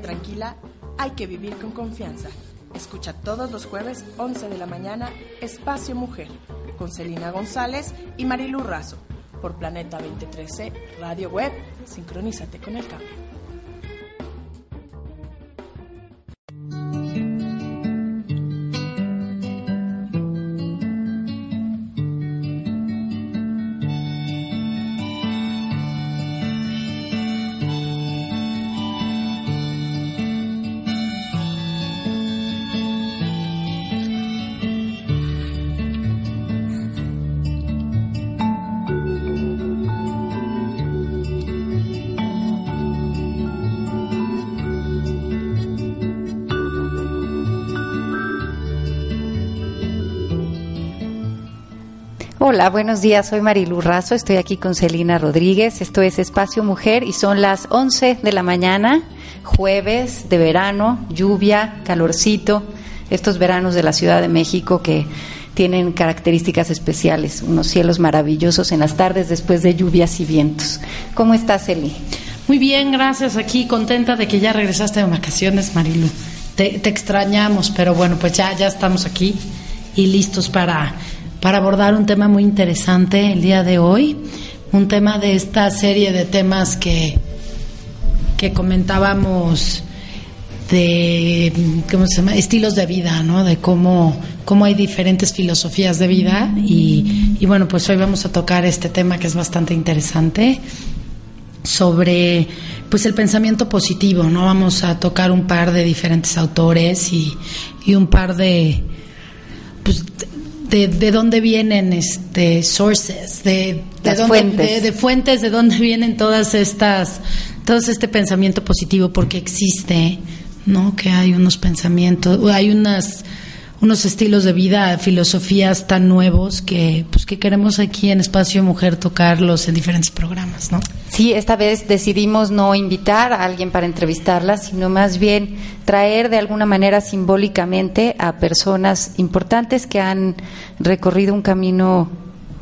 Tranquila, hay que vivir con confianza. Escucha todos los jueves 11 de la mañana Espacio Mujer con Celina González y Marilu Razo por Planeta 2013 Radio Web. Sincronízate con el cambio. Hola, buenos días. Soy Marilu Razo. Estoy aquí con Celina Rodríguez. Esto es Espacio Mujer y son las 11 de la mañana, jueves de verano, lluvia, calorcito. Estos veranos de la Ciudad de México que tienen características especiales, unos cielos maravillosos en las tardes después de lluvias y vientos. ¿Cómo estás, Celi? Muy bien, gracias. Aquí contenta de que ya regresaste de vacaciones, Marilu. Te, te extrañamos, pero bueno, pues ya, ya estamos aquí y listos para para abordar un tema muy interesante el día de hoy, un tema de esta serie de temas que, que comentábamos de ¿cómo se llama? estilos de vida, ¿no? De cómo, cómo hay diferentes filosofías de vida y, y bueno, pues hoy vamos a tocar este tema que es bastante interesante sobre pues el pensamiento positivo, ¿no? Vamos a tocar un par de diferentes autores y, y un par de pues, de, de dónde vienen este sources, de, de, dónde, fuentes. De, de, fuentes, de dónde vienen todas estas, todo este pensamiento positivo, porque existe, ¿no? Que hay unos pensamientos, hay unas unos estilos de vida, filosofías tan nuevos que pues que queremos aquí en Espacio Mujer tocarlos en diferentes programas, ¿no? Sí, esta vez decidimos no invitar a alguien para entrevistarla, sino más bien traer de alguna manera simbólicamente a personas importantes que han recorrido un camino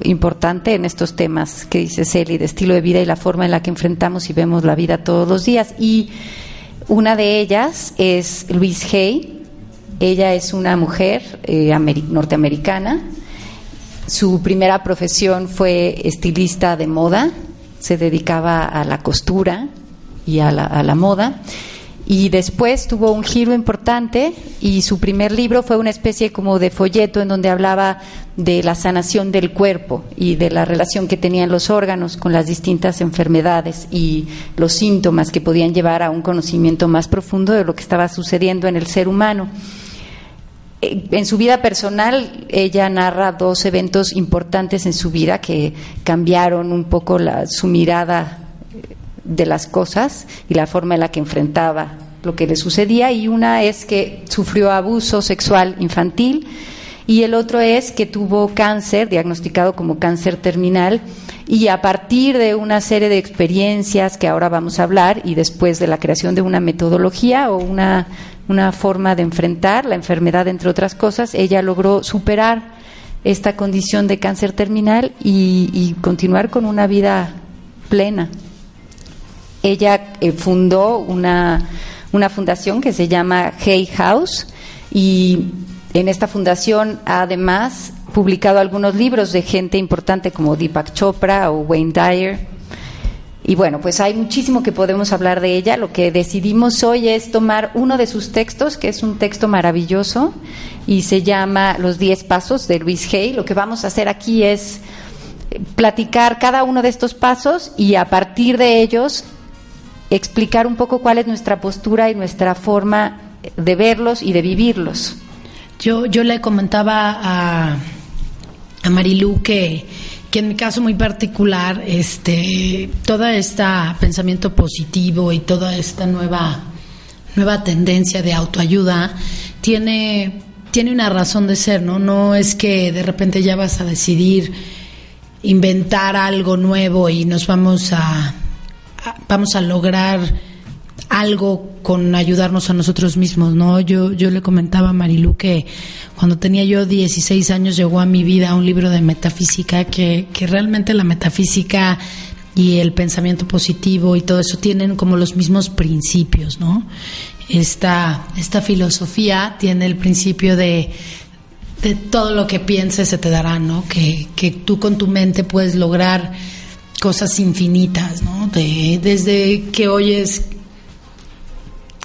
importante en estos temas que dice Celi, de estilo de vida y la forma en la que enfrentamos y vemos la vida todos los días. Y una de ellas es Louise Hay, ella es una mujer eh, norteamericana. Su primera profesión fue estilista de moda. Se dedicaba a la costura y a la, a la moda. Y después tuvo un giro importante y su primer libro fue una especie como de folleto en donde hablaba de la sanación del cuerpo y de la relación que tenían los órganos con las distintas enfermedades y los síntomas que podían llevar a un conocimiento más profundo de lo que estaba sucediendo en el ser humano. En su vida personal, ella narra dos eventos importantes en su vida que cambiaron un poco la, su mirada de las cosas y la forma en la que enfrentaba lo que le sucedía. Y una es que sufrió abuso sexual infantil y el otro es que tuvo cáncer, diagnosticado como cáncer terminal, y a partir de una serie de experiencias que ahora vamos a hablar y después de la creación de una metodología o una una forma de enfrentar la enfermedad, entre otras cosas, ella logró superar esta condición de cáncer terminal y, y continuar con una vida plena. Ella eh, fundó una, una fundación que se llama Hay House y en esta fundación ha además publicado algunos libros de gente importante como Deepak Chopra o Wayne Dyer y bueno, pues hay muchísimo que podemos hablar de ella. Lo que decidimos hoy es tomar uno de sus textos, que es un texto maravilloso, y se llama Los Diez Pasos de Luis Hay. Lo que vamos a hacer aquí es platicar cada uno de estos pasos y a partir de ellos explicar un poco cuál es nuestra postura y nuestra forma de verlos y de vivirlos. Yo, yo le comentaba a, a Marilú que que en mi caso muy particular, este, todo este pensamiento positivo y toda esta nueva nueva tendencia de autoayuda tiene, tiene una razón de ser, ¿no? No es que de repente ya vas a decidir inventar algo nuevo y nos vamos a, vamos a lograr algo con ayudarnos a nosotros mismos, ¿no? Yo, yo le comentaba a Marilu que cuando tenía yo 16 años llegó a mi vida un libro de metafísica que, que realmente la metafísica y el pensamiento positivo y todo eso tienen como los mismos principios, ¿no? Esta, esta filosofía tiene el principio de, de todo lo que pienses se te dará, ¿no? Que, que tú con tu mente puedes lograr cosas infinitas, ¿no? De, desde que oyes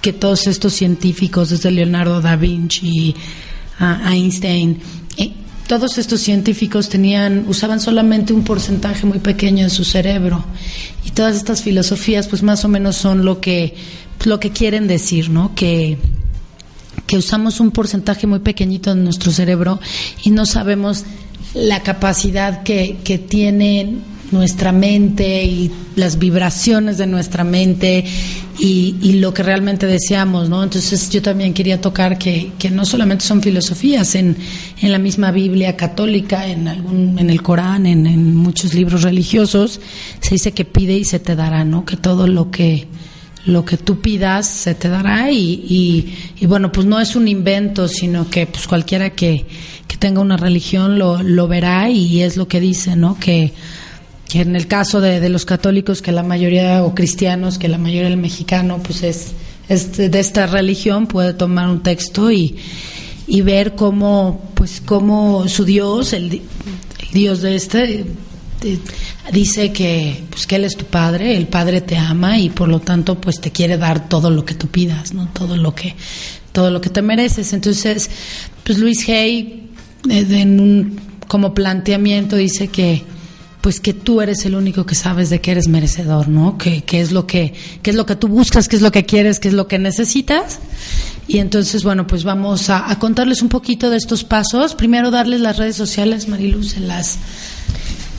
que todos estos científicos, desde Leonardo da Vinci a Einstein, eh, todos estos científicos tenían, usaban solamente un porcentaje muy pequeño de su cerebro. Y todas estas filosofías, pues más o menos son lo que, lo que quieren decir, ¿no? Que, que usamos un porcentaje muy pequeñito de nuestro cerebro y no sabemos la capacidad que, que tienen nuestra mente y las vibraciones de nuestra mente y, lo que realmente deseamos, ¿no? Entonces yo también quería tocar que, que no solamente son filosofías, en, en, la misma Biblia católica, en algún, en el Corán, en, en, muchos libros religiosos, se dice que pide y se te dará, ¿no? Que todo lo que lo que tú pidas se te dará y, y, y bueno, pues no es un invento, sino que pues cualquiera que, que tenga una religión lo, lo verá y es lo que dice, ¿no? Que que en el caso de, de, los católicos, que la mayoría, o cristianos, que la mayoría del mexicano, pues es, es de esta religión, puede tomar un texto y, y ver cómo, pues cómo su Dios, el, el Dios de este, dice que, pues que Él es tu Padre, el Padre te ama y por lo tanto, pues te quiere dar todo lo que tú pidas, ¿no? Todo lo que, todo lo que te mereces. Entonces, pues Luis Hay, en un, como planteamiento, dice que pues que tú eres el único que sabes de que eres merecedor, ¿no? Que, que, es lo que, que es lo que tú buscas, que es lo que quieres, que es lo que necesitas. Y entonces, bueno, pues vamos a, a contarles un poquito de estos pasos. Primero darles las redes sociales, Mariluz, en las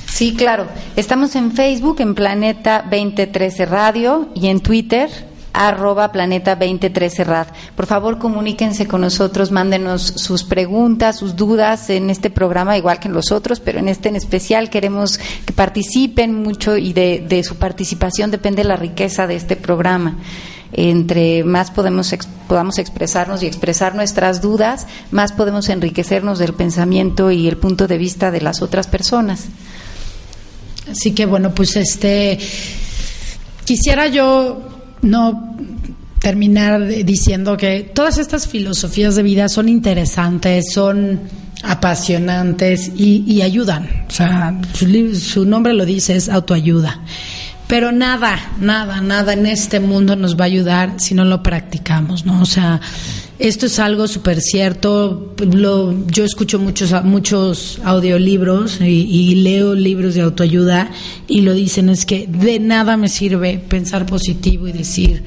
Sí, claro. Estamos en Facebook, en Planeta 2013 Radio y en Twitter, arroba planeta 2013 rad. Por favor, comuníquense con nosotros, mándenos sus preguntas, sus dudas en este programa, igual que en los otros, pero en este en especial queremos que participen mucho y de, de su participación depende la riqueza de este programa. Entre más podemos podamos expresarnos y expresar nuestras dudas, más podemos enriquecernos del pensamiento y el punto de vista de las otras personas. Así que bueno, pues este quisiera yo no terminar diciendo que todas estas filosofías de vida son interesantes, son apasionantes y, y ayudan. O sea, su, su, nombre lo dice, es autoayuda. Pero nada, nada, nada en este mundo nos va a ayudar si no lo practicamos, ¿no? O sea, esto es algo súper cierto. Lo, yo escucho muchos, muchos audiolibros y, y, leo libros de autoayuda y lo dicen es que de nada me sirve pensar positivo y decir,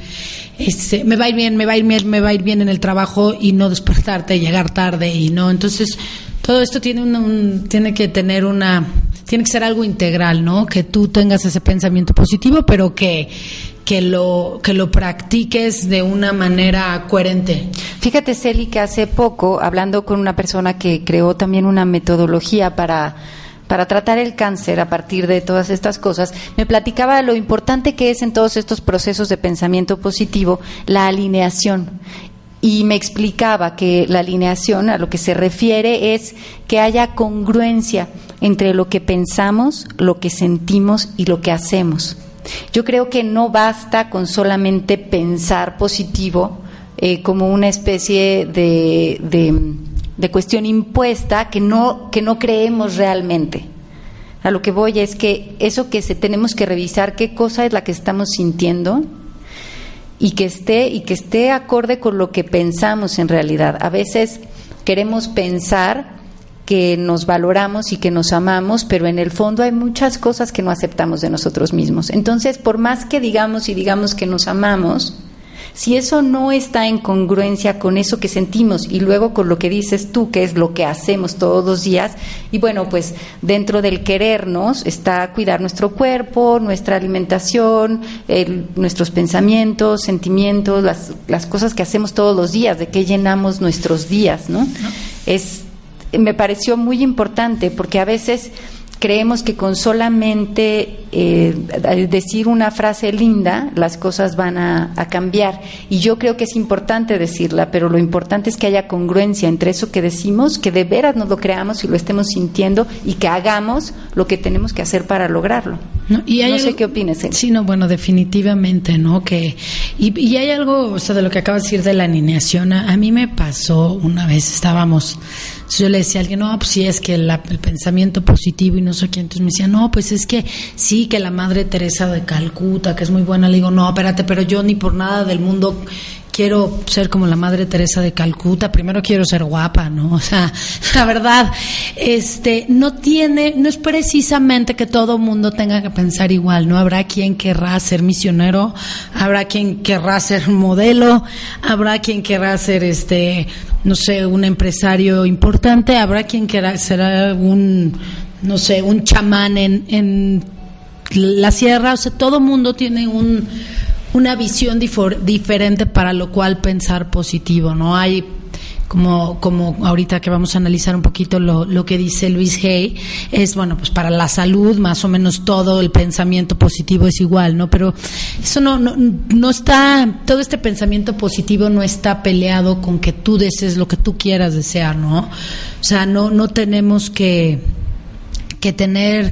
este, me va a ir bien, me va a ir bien, me va a ir bien en el trabajo y no despertarte, llegar tarde y no. Entonces, todo esto tiene, un, un, tiene que tener una, tiene que ser algo integral, ¿no? Que tú tengas ese pensamiento positivo, pero que que lo, que lo practiques de una manera coherente. Fíjate, Celi, que hace poco, hablando con una persona que creó también una metodología para, para tratar el cáncer a partir de todas estas cosas, me platicaba lo importante que es en todos estos procesos de pensamiento positivo la alineación. Y me explicaba que la alineación a lo que se refiere es que haya congruencia entre lo que pensamos, lo que sentimos y lo que hacemos. Yo creo que no basta con solamente pensar positivo eh, como una especie de, de, de, cuestión impuesta que no, que no creemos realmente. A lo que voy es que eso que se tenemos que revisar, qué cosa es la que estamos sintiendo y que esté, y que esté acorde con lo que pensamos en realidad. A veces queremos pensar que nos valoramos y que nos amamos, pero en el fondo hay muchas cosas que no aceptamos de nosotros mismos. Entonces, por más que digamos y digamos que nos amamos, Si eso no está en congruencia con eso que sentimos y luego con lo que dices tú, que es lo que hacemos todos los días, y bueno, pues dentro del querernos está cuidar nuestro cuerpo, nuestra alimentación, nuestros pensamientos, sentimientos, las, las cosas que hacemos todos los días, de qué llenamos nuestros días, ¿no? Es, me pareció muy importante porque a veces creemos que con solamente eh, decir una frase linda las cosas van a, cambiar. Y yo creo que es importante decirla, pero lo importante es que haya congruencia entre eso que decimos, que de veras nos lo creamos y lo estemos sintiendo y que hagamos lo que tenemos que hacer para lograrlo. No, y hay sé qué opinas. Sí, no, bueno, definitivamente, ¿no? Que, y, hay algo, o sea, de lo que acabas de decir de la alineación, a mí me pasó una vez, estábamos yo le decía a alguien, no, pues sí, es que el pensamiento positivo y no sé quién. Entonces me decía, no, pues es que sí, que la Madre Teresa de Calcuta, que es muy buena. Le digo, no, espérate, pero yo ni por nada del mundo quiero ser como la Madre Teresa de Calcuta, primero quiero ser guapa, ¿no? O sea, la verdad, este, no tiene, no es precisamente que todo mundo tenga que pensar igual, ¿no? Habrá quien querrá ser misionero, habrá quien querrá ser modelo, habrá quien querrá ser este, no sé, un empresario importante, habrá quien quiera ser un, no sé, un chamán en, en la sierra, o sea, todo mundo tiene un, una visión diferente para lo cual pensar positivo, ¿no? Hay como, como ahorita que vamos a analizar un poquito lo, lo que dice Luis Hay, es bueno, pues para la salud más o menos todo el pensamiento positivo es igual, ¿no? Pero eso no, no, no está, todo este pensamiento positivo no está peleado con que tú desees lo que tú quieras desear, ¿no? O sea, no, no tenemos que, que tener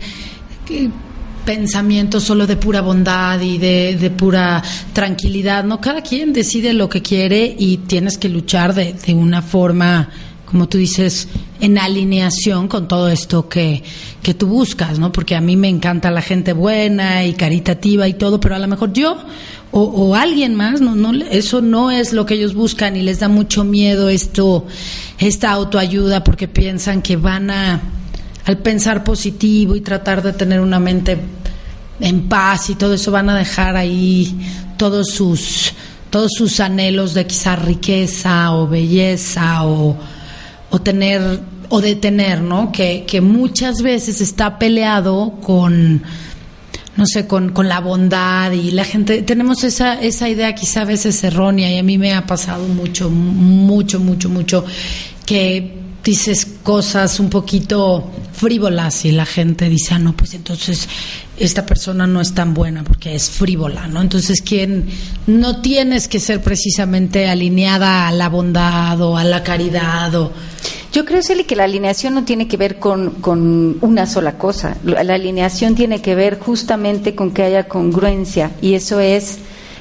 pensamiento solo de pura bondad y de, de, pura tranquilidad, ¿no? Cada quien decide lo que quiere y tienes que luchar de, de una forma, como tú dices, en alineación con todo esto que, que tú buscas, ¿no? Porque a mí me encanta la gente buena y caritativa y todo, pero a lo mejor yo o, o alguien más, no, no, eso no es lo que ellos buscan y les da mucho miedo esto, esta autoayuda porque piensan que van a al pensar positivo y tratar de tener una mente en paz y todo eso van a dejar ahí todos sus todos sus anhelos de quizá riqueza o belleza o, o tener o de tener, ¿no? Que, que muchas veces está peleado con no sé, con, con la bondad y la gente, tenemos esa, esa idea quizá a veces errónea y a mí me ha pasado mucho, mucho, mucho, mucho, que dices cosas un poquito frívolas y la gente dice, ah, no, pues entonces esta persona no es tan buena porque es frívola, ¿no? Entonces, ¿quién no tienes que ser precisamente alineada a la bondad o a la caridad o... Yo creo, Celi, que la alineación no tiene que ver con, con una sola cosa. La alineación tiene que ver justamente con que haya congruencia y eso es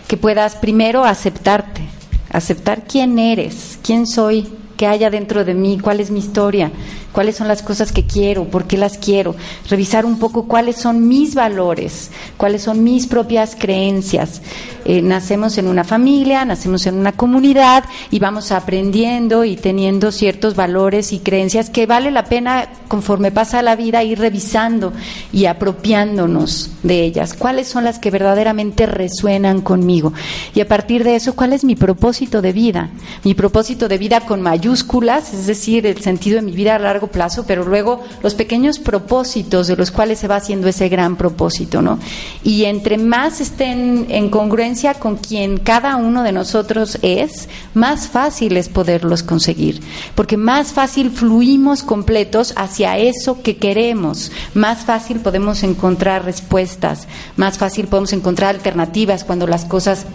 que puedas primero aceptarte, aceptar quién eres, quién soy, qué haya dentro de mí, cuál es mi historia, cuáles son las cosas que quiero, por qué las quiero, revisar un poco cuáles son mis valores, cuáles son mis propias creencias. Eh, nacemos en una familia, nacemos en una comunidad y vamos aprendiendo y teniendo ciertos valores y creencias que vale la pena conforme pasa la vida ir revisando y apropiándonos de ellas. ¿Cuáles son las que verdaderamente resuenan conmigo? Y a partir de eso, ¿cuál es mi propósito de vida? Mi propósito de vida con mayúsculas, es decir, el sentido de mi vida a largo plazo, pero luego los pequeños propósitos de los cuales se va haciendo ese gran propósito, ¿no? Y entre más estén en congruencia con quien cada uno de nosotros es, más fácil es poderlos conseguir, porque más fácil fluimos completos hacia eso que queremos, más fácil podemos encontrar respuestas, más fácil podemos encontrar alternativas cuando las cosas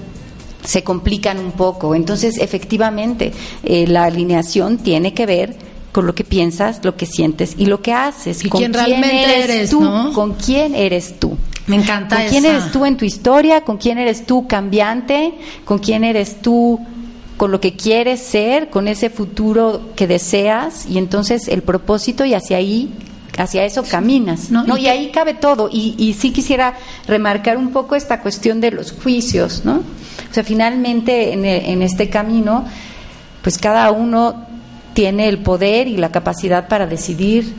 se complican un poco. Entonces, efectivamente, eh, la alineación tiene que ver con lo que piensas, lo que sientes y lo que haces. ¿Y con quién realmente eres, tú? ¿Con quién eres tú? Me encanta ¿Con quién eres tú en tu historia? ¿Con quién eres tú cambiante? ¿Con quién eres tú con lo que quieres ser? ¿Con ese futuro que deseas? Y entonces el propósito y hacia ahí hacia eso caminas. ¿no? y, ahí cabe todo. Y, y, sí quisiera remarcar un poco esta cuestión de los juicios, ¿no? O sea, finalmente en, en este camino, pues cada uno tiene el poder y la capacidad para decidir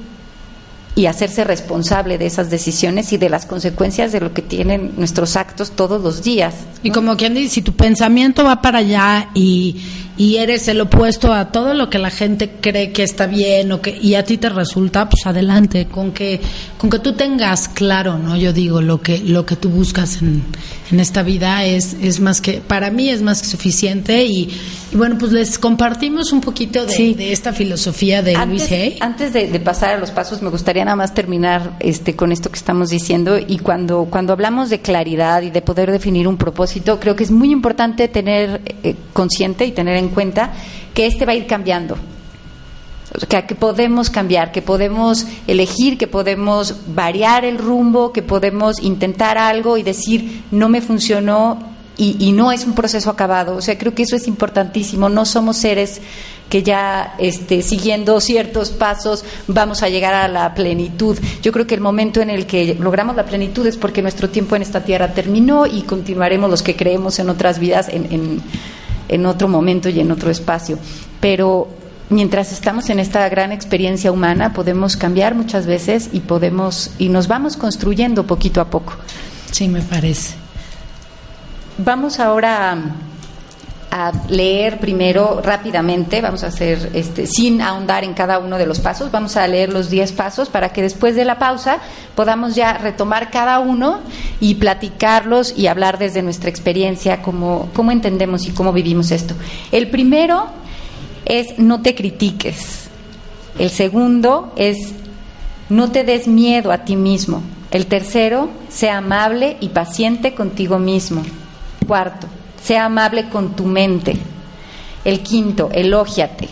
y hacerse responsable de esas decisiones y de las consecuencias de lo que tienen nuestros actos todos los días. Y como quien dice, si tu pensamiento va para allá y, y eres el opuesto a todo lo que la gente cree que está bien o que y a ti te resulta, pues adelante, con que con que tú tengas claro, ¿no? Yo digo lo que lo que tú buscas en, en esta vida es es más que para mí es más que suficiente y, bueno, pues les compartimos un poquito de, de esta filosofía de Luis Hay. Antes de, de pasar a los pasos, me gustaría nada más terminar este, con esto que estamos diciendo y cuando, cuando hablamos de claridad y de poder definir un propósito, creo que es muy importante tener eh, consciente y tener en cuenta que este va a ir cambiando. O sea, que podemos cambiar, que podemos elegir, que podemos variar el rumbo, que podemos intentar algo y decir no me funcionó y, no es un proceso acabado. O sea, creo que eso es importantísimo. No somos seres que ya este, siguiendo ciertos pasos vamos a llegar a la plenitud. Yo creo que el momento en el que logramos la plenitud es porque nuestro tiempo en esta tierra terminó y continuaremos los que creemos en otras vidas en, en, en otro momento y en otro espacio. Pero mientras estamos en esta gran experiencia humana podemos cambiar muchas veces y podemos y nos vamos construyendo poquito a poco. Sí, me parece. Vamos ahora a, a, leer primero rápidamente, vamos a hacer este, sin ahondar en cada uno de los pasos, vamos a leer los 10 pasos para que después de la pausa podamos ya retomar cada uno y platicarlos y hablar desde nuestra experiencia, cómo, cómo entendemos y cómo vivimos esto. El primero es no te critiques. El segundo es no te des miedo a ti mismo. El tercero, sea amable y paciente contigo mismo. Cuarto, sea amable con tu mente. El quinto, elógiate.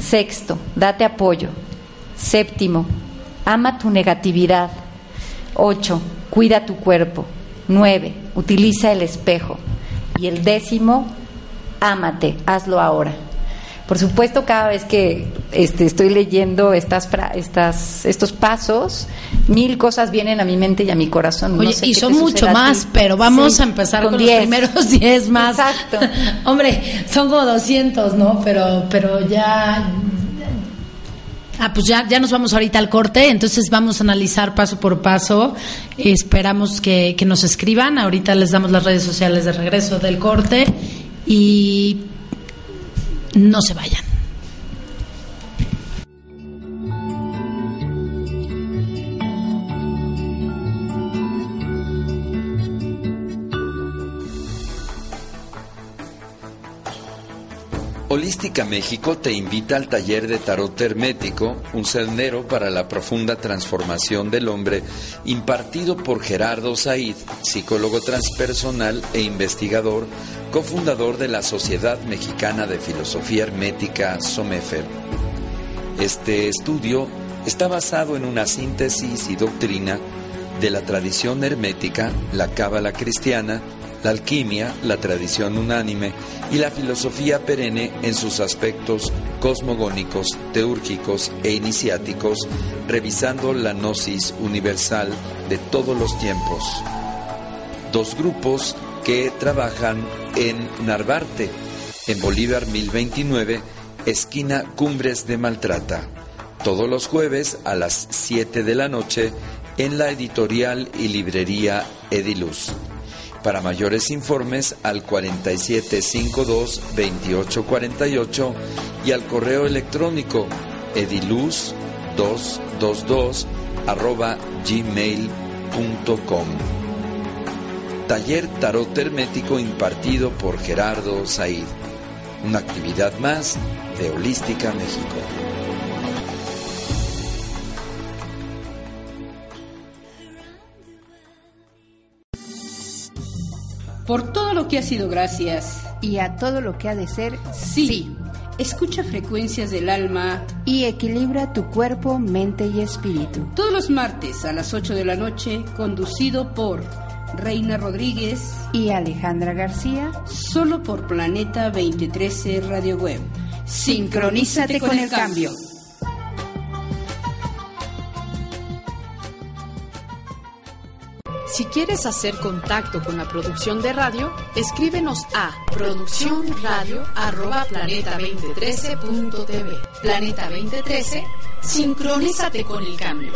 Sexto, date apoyo. Séptimo, ama tu negatividad. Ocho, cuida tu cuerpo. Nueve, utiliza el espejo. Y el décimo, ámate, hazlo ahora. Por supuesto, cada vez que este, estoy leyendo estas, estas, estos pasos, mil cosas vienen a mi mente y a mi corazón. Oye, no sé y son mucho más, pero vamos sí, a empezar con, con los primeros 10 más. Exacto. Hombre, son como 200, ¿no? Pero, pero ya. Ah, pues ya, ya nos vamos ahorita al corte, entonces vamos a analizar paso por paso. Esperamos que, que nos escriban. Ahorita les damos las redes sociales de regreso del corte. Y no se vayan. Holística México te invita al taller de tarot hermético, un sendero para la profunda transformación del hombre, impartido por Gerardo Said, psicólogo transpersonal e investigador, cofundador de la Sociedad Mexicana de Filosofía Hermética, SOMEFER. Este estudio está basado en una síntesis y doctrina de la tradición hermética, la cábala cristiana, la alquimia, la tradición unánime y la filosofía perenne en sus aspectos cosmogónicos, teúrgicos e iniciáticos, revisando la gnosis universal de todos los tiempos. Dos grupos que trabajan en Narvarte, en Bolívar 1029, esquina Cumbres de Maltrata, todos los jueves a las 7 de la noche en la editorial y librería Ediluz. Para mayores informes al 4752-2848 y al correo electrónico ediluz222 arroba gmail.com. Taller Tarot Hermético impartido por Gerardo Said. Una actividad más de Holística México. Por todo lo que ha sido gracias. Y a todo lo que ha de ser, sí. sí. Escucha frecuencias del alma. Y equilibra tu cuerpo, mente y espíritu. Todos los martes a las 8 de la noche, conducido por Reina Rodríguez y Alejandra García. Solo por Planeta 2013 Radio Web. Sincronízate con el cambio. Si quieres hacer contacto con la producción de radio, escríbenos a producciónradio.planeta2013.tv. Planeta 2013, sincronízate con el cambio.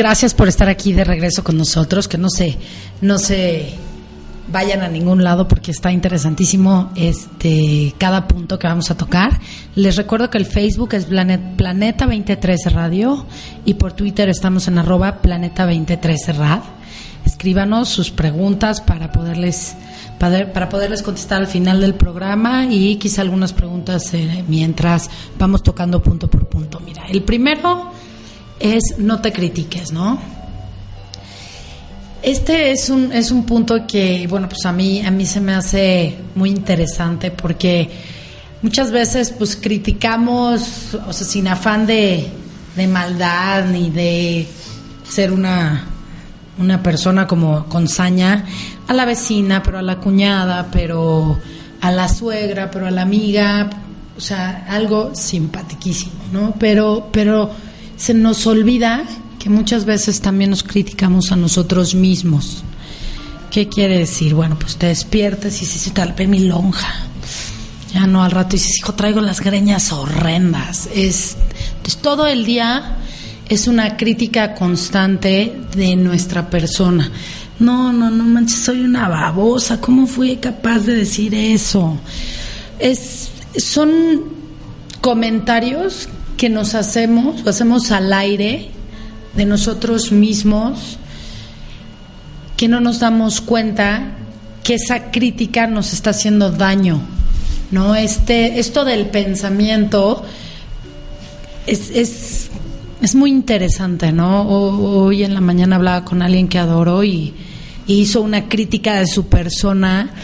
Gracias por estar aquí de regreso con nosotros, que no se, no se vayan a ningún lado porque está interesantísimo este cada punto que vamos a tocar. Les recuerdo que el Facebook es Planeta 2013 Radio y por Twitter estamos en arroba Planeta 2013 Rad. Escríbanos sus preguntas para poderles para, poderles contestar al final del programa y quizá algunas preguntas eh, mientras vamos tocando punto por punto. Mira, el primero es no te critiques, ¿no? Este es un, es un punto que, bueno, pues a mí, a mí se me hace muy interesante porque muchas veces pues criticamos, o sea, sin afán de, de maldad ni de ser una, una persona como con saña, a la vecina, pero a la cuñada, pero a la suegra, pero a la amiga, o sea, algo simpaticísimo, ¿no? Pero, pero se nos olvida que muchas veces también nos criticamos a nosotros mismos. ¿Qué quiere decir? Bueno, pues te despiertas y dices, tal vez mi lonja. Ya no, al rato dices, hijo, traigo las greñas horrendas. Es, entonces, todo el día es una crítica constante de nuestra persona. No, no, no manches, soy una babosa. ¿Cómo fui capaz de decir eso? Es, son comentarios que nos hacemos, o hacemos al aire de nosotros mismos, que no nos damos cuenta que esa crítica nos está haciendo daño, ¿no? Este, esto del pensamiento es, es, es muy interesante, ¿no? Hoy en la mañana hablaba con alguien que adoro y, y hizo una crítica de su persona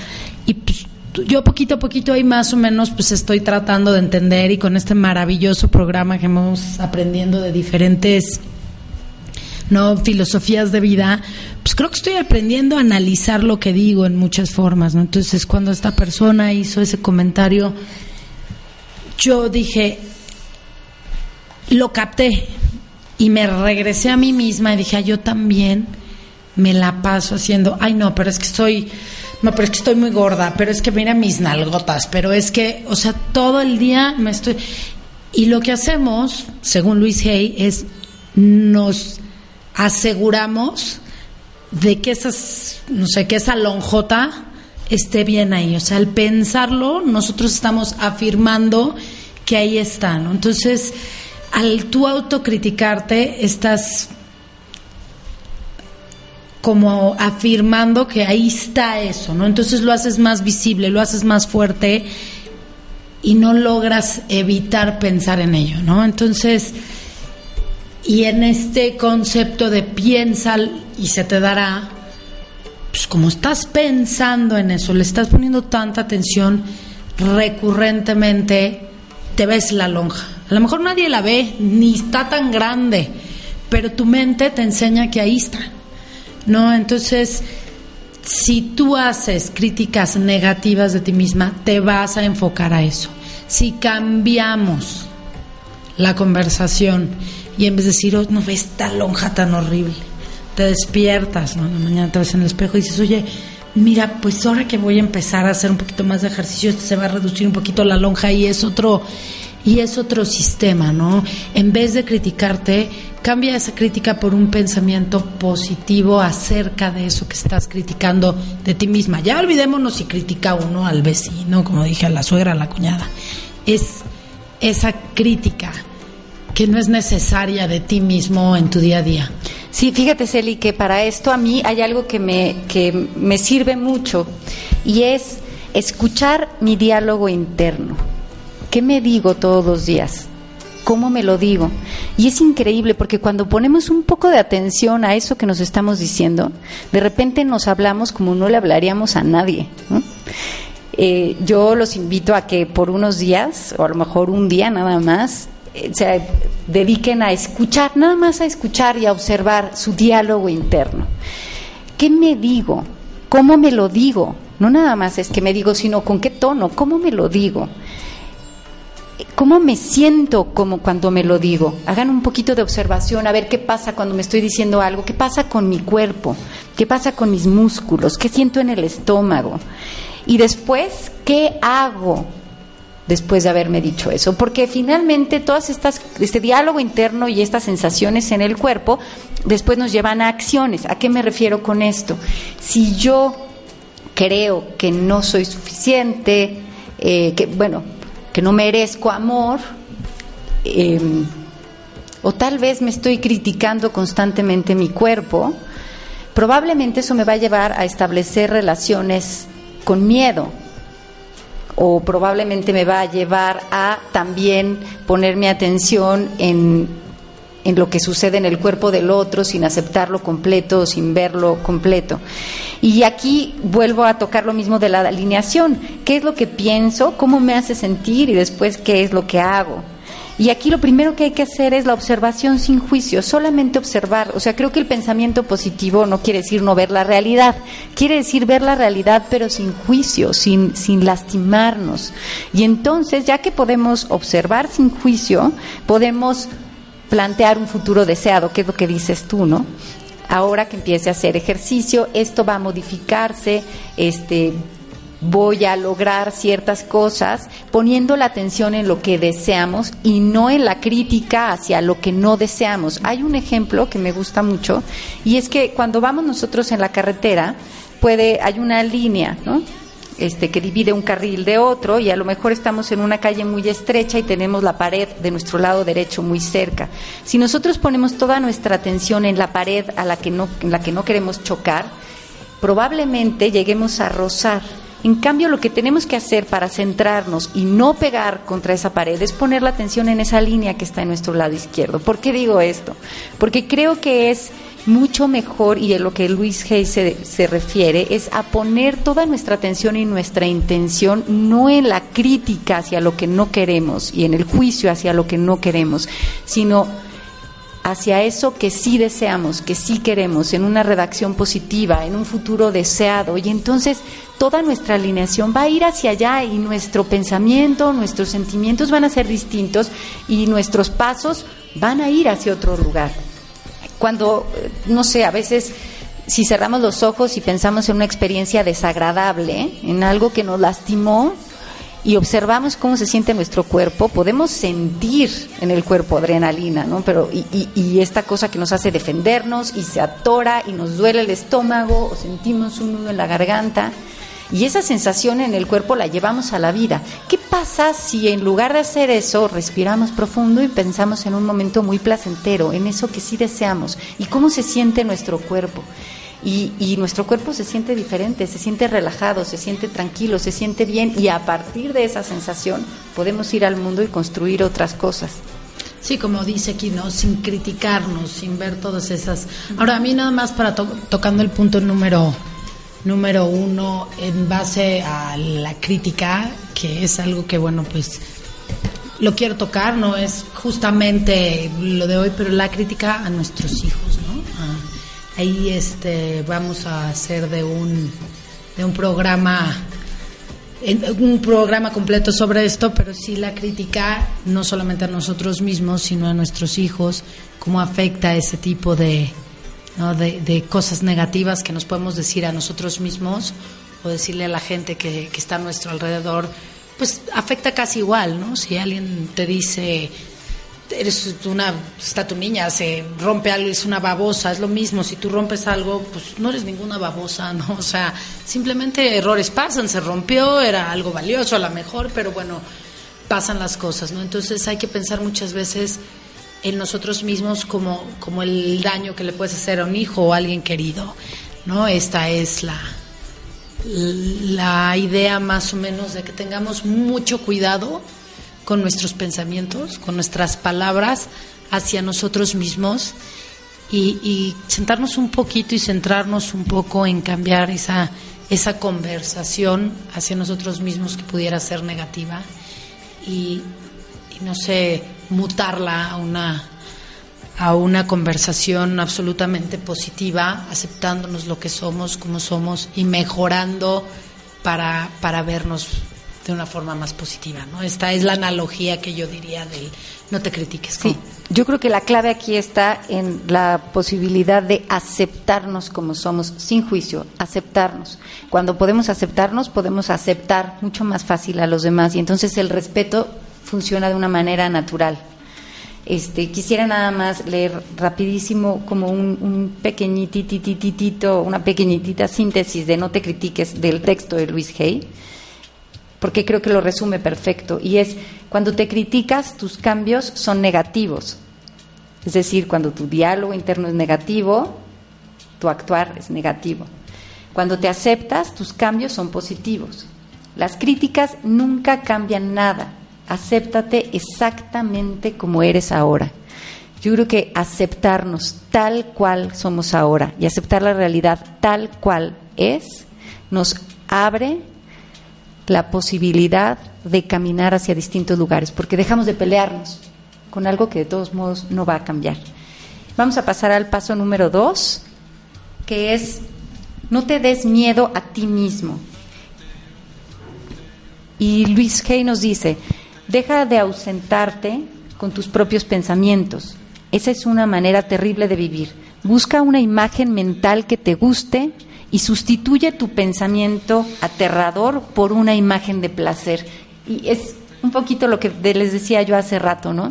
y pues, yo poquito a poquito ahí más o menos pues estoy tratando de entender y con este maravilloso programa que hemos aprendiendo de diferentes no filosofías de vida, pues creo que estoy aprendiendo a analizar lo que digo en muchas formas, ¿no? Entonces, cuando esta persona hizo ese comentario, yo dije, lo capté y me regresé a mí misma y dije, ah, yo también me la paso haciendo, ay no, pero es que estoy no, pero es que estoy muy gorda, pero es que mira mis nalgotas, pero es que, o sea, todo el día me estoy... Y lo que hacemos, según Luis Hay, es nos aseguramos de que esas, no sé, que esa lonjota esté bien ahí. O sea, al pensarlo, nosotros estamos afirmando que ahí está, ¿no? Entonces, al tú autocriticarte, estás como afirmando que ahí está eso, ¿no? Entonces lo haces más visible, lo haces más fuerte y no logras evitar pensar en ello, ¿no? Entonces, y en este concepto de piensa y se te dará, pues como estás pensando en eso, le estás poniendo tanta atención recurrentemente, te ves la lonja. A lo mejor nadie la ve, ni está tan grande, pero tu mente te enseña que ahí está. ¿No? Entonces, si tú haces críticas negativas de ti misma, te vas a enfocar a eso. Si cambiamos la conversación y en vez de decir, oh, no ves esta lonja tan horrible, te despiertas, ¿no? En la mañana te ves en el espejo y dices, oye, mira, pues ahora que voy a empezar a hacer un poquito más de ejercicio, se va a reducir un poquito la lonja y es otro y es otro sistema, ¿no? En vez de criticarte, cambia esa crítica por un pensamiento positivo acerca de eso que estás criticando de ti misma. Ya olvidémonos si critica uno al vecino, como dije, a la suegra, a la cuñada. Es esa crítica que no es necesaria de ti mismo en tu día a día. Sí, fíjate, Celi, que para esto a mí hay algo que me, que me sirve mucho y es escuchar mi diálogo interno. ¿Qué me digo todos los días? ¿Cómo me lo digo? Y es increíble porque cuando ponemos un poco de atención a eso que nos estamos diciendo, de repente nos hablamos como no le hablaríamos a nadie. Eh, yo los invito a que por unos días, o a lo mejor un día nada más, eh, se dediquen a escuchar, nada más a escuchar y a observar su diálogo interno. ¿Qué me digo? ¿Cómo me lo digo? No nada más es que me digo, sino con qué tono, cómo me lo digo. ¿Cómo me siento como cuando me lo digo? Hagan un poquito de observación a ver qué pasa cuando me estoy diciendo algo, qué pasa con mi cuerpo, qué pasa con mis músculos, qué siento en el estómago. Y después, ¿qué hago después de haberme dicho eso, porque finalmente todas estas este diálogo interno y estas sensaciones en el cuerpo después nos llevan a acciones. ¿A qué me refiero con esto? Si yo creo que no soy suficiente, eh, que bueno, que no merezco amor, em, o tal vez me estoy criticando constantemente mi cuerpo, probablemente eso me va a llevar a establecer relaciones con miedo, o probablemente me va a llevar a también poner mi atención en, en lo que sucede en el cuerpo del otro sin aceptarlo completo o sin verlo completo. Y aquí vuelvo a tocar lo mismo de la alineación. ¿Qué es lo que pienso? ¿Cómo me hace sentir? Y después, ¿qué es lo que hago? Y aquí lo primero que hay que hacer es la observación sin juicio, solamente observar. O sea, creo que el pensamiento positivo no quiere decir no ver la realidad, quiere decir ver la realidad pero sin juicio, sin, sin lastimarnos. Y entonces, ya que podemos observar sin juicio, podemos plantear un futuro deseado, que es lo que dices tú, ¿no? Ahora que empiece a hacer ejercicio, esto va a modificarse, este, voy a lograr ciertas cosas poniendo la atención en lo que deseamos y no en la crítica hacia lo que no deseamos. Hay un ejemplo que me gusta mucho y es que cuando vamos nosotros en la carretera, puede hay una línea, ¿no? Este, que divide un carril de otro y a lo mejor estamos en una calle muy estrecha y tenemos la pared de nuestro lado derecho muy cerca. Si nosotros ponemos toda nuestra atención en la pared a la que no, en la que no queremos chocar, probablemente lleguemos a rozar en cambio, lo que tenemos que hacer para centrarnos y no pegar contra esa pared es poner la atención en esa línea que está en nuestro lado izquierdo. ¿Por qué digo esto? Porque creo que es mucho mejor, y en lo que Luis Hayes se, se, refiere, es a poner toda nuestra atención y nuestra intención no en la crítica hacia lo que no queremos y en el juicio hacia lo que no queremos, sino hacia eso que sí deseamos, que sí queremos, en una redacción positiva, en un futuro deseado. Y entonces toda nuestra alineación va a ir hacia allá y nuestro pensamiento, nuestros sentimientos van a ser distintos y nuestros pasos van a ir hacia otro lugar. Cuando, no sé, a veces si cerramos los ojos y pensamos en una experiencia desagradable, en algo que nos lastimó, y observamos cómo se siente nuestro cuerpo, podemos sentir en el cuerpo adrenalina, ¿no? Pero, y, y, esta cosa que nos hace defendernos y se atora y nos duele el estómago o sentimos un nudo en la garganta. Y esa sensación en el cuerpo la llevamos a la vida. ¿Qué pasa si en lugar de hacer eso respiramos profundo y pensamos en un momento muy placentero, en eso que sí deseamos? ¿Y cómo se siente nuestro cuerpo? y, nuestro cuerpo se siente diferente, se siente relajado, se siente tranquilo, se siente bien y a partir de esa sensación podemos ir al mundo y construir otras cosas. Sí, como dice aquí, ¿no? Sin criticarnos, sin ver todas esas. Ahora, a mí nada más para tocando el punto número número uno en base a la crítica, que es algo que, bueno, pues lo quiero tocar, no es justamente lo de hoy, pero la crítica a nuestros hijos, ¿no? Ahí este, vamos a hacer de un, de un programa un programa completo sobre esto, pero sí la crítica no solamente a nosotros mismos, sino a nuestros hijos, cómo afecta ese tipo de, de, de, cosas negativas que nos podemos decir a nosotros mismos o decirle a la gente que, que está a nuestro alrededor, pues afecta casi igual, ¿no? Si alguien te dice eres una, está tu niña, se rompe algo, es una babosa, es lo mismo, si tú rompes algo, pues no eres ninguna babosa, ¿no? O sea, simplemente errores pasan, se rompió, era algo valioso a lo mejor, pero bueno, pasan las cosas, ¿no? Entonces hay que pensar muchas veces en nosotros mismos como, como el daño que le puedes hacer a un hijo o a alguien querido, ¿no? Esta es la, la idea más o menos de que tengamos mucho cuidado con nuestros pensamientos, con nuestras palabras hacia nosotros mismos y, sentarnos un poquito y centrarnos un poco en cambiar esa, esa conversación hacia nosotros mismos que pudiera ser negativa y, no sé, mutarla a una, a una conversación absolutamente positiva, aceptándonos lo que somos, como somos y mejorando para, para vernos de una forma más positiva, ¿no? Esta es la analogía que yo diría del no te critiques. Sí, yo creo que la clave aquí está en la posibilidad de aceptarnos como somos, sin juicio, aceptarnos. Cuando podemos aceptarnos, podemos aceptar mucho más fácil a los demás y entonces el respeto funciona de una manera natural. Este, quisiera nada más leer rapidísimo como un, un una pequeñitita síntesis de No te critiques del texto de Luis Hay porque creo que lo resume perfecto, y es, cuando te criticas, tus cambios son negativos. Es decir, cuando tu diálogo interno es negativo, tu actuar es negativo. Cuando te aceptas, tus cambios son positivos. Las críticas nunca cambian nada. Acéptate exactamente como eres ahora. Yo creo que aceptarnos tal cual somos ahora y aceptar la realidad tal cual es nos abre la posibilidad de caminar hacia distintos lugares, porque dejamos de pelearnos con algo que de todos modos no va a cambiar. Vamos a pasar al paso número dos, que es no te des miedo a ti mismo. Y Luis Hay nos dice, deja de ausentarte con tus propios pensamientos. Esa es una manera terrible de vivir. Busca una imagen mental que te guste y sustituye tu pensamiento aterrador por una imagen de placer. Y es un poquito lo que les decía yo hace rato, ¿no?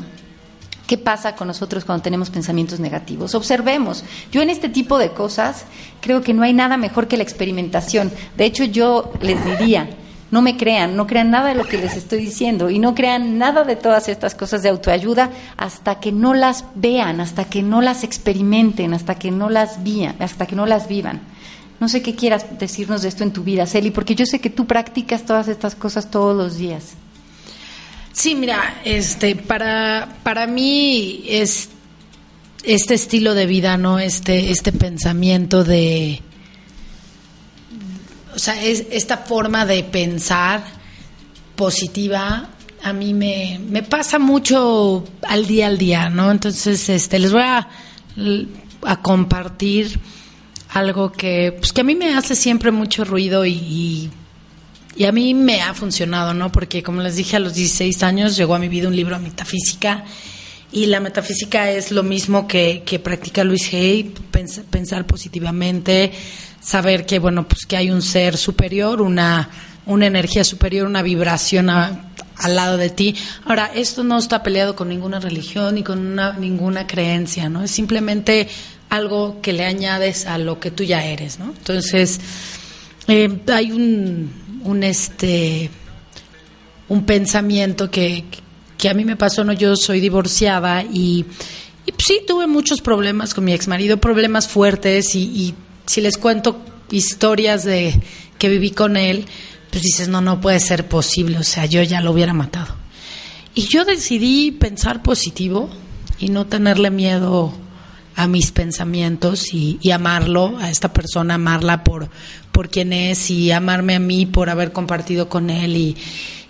¿Qué pasa con nosotros cuando tenemos pensamientos negativos? Observemos. Yo en este tipo de cosas creo que no hay nada mejor que la experimentación. De hecho, yo les diría, no me crean, no crean nada de lo que les estoy diciendo y no crean nada de todas estas cosas de autoayuda hasta que no las vean, hasta que no las experimenten, hasta que no las vian, hasta que no las vivan. No sé qué quieras decirnos de esto en tu vida, Celi, porque yo sé que tú practicas todas estas cosas todos los días. Sí, mira, este, para, para mí es este estilo de vida, ¿no? Este, este pensamiento de, o sea, es esta forma de pensar positiva a mí me, me pasa mucho al día al día, ¿no? Entonces, este, les voy a, a compartir algo que, pues, que a mí me hace siempre mucho ruido y, y, a mí me ha funcionado, ¿no? Porque como les dije, a los 16 años llegó a mi vida un libro de metafísica y la metafísica es lo mismo que, que practica Luis Hay, pensar positivamente, saber que, bueno, pues que hay un ser superior, una, una energía superior, una vibración al lado de ti. Ahora, esto no está peleado con ninguna religión ni con una, ninguna creencia, ¿no? Es simplemente algo que le añades a lo que tú ya eres, ¿no? Entonces, eh, hay un, este, un pensamiento que, que a mí me pasó, ¿no? Yo soy divorciada y, y pues, sí, tuve muchos problemas con mi ex marido, problemas fuertes y, y si les cuento historias de que viví con él, pues dices, no, no puede ser posible, o sea, yo ya lo hubiera matado. Y yo decidí pensar positivo y no tenerle miedo a mis pensamientos y, amarlo, a esta persona, amarla por, por quien es y amarme a mí por haber compartido con él y,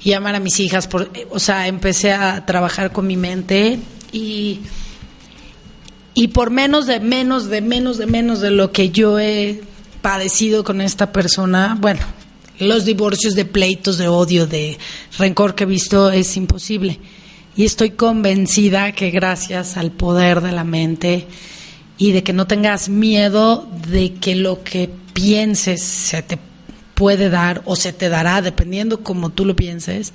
y amar a mis hijas. Por, o sea, empecé a trabajar con mi mente y, y por menos de menos de menos de menos de lo que yo he padecido con esta persona, bueno, los divorcios de pleitos, de odio, de rencor que he visto es imposible. Y estoy convencida que gracias al poder de la mente y de que no tengas miedo de que lo que pienses se te puede dar o se te dará, dependiendo como tú lo pienses,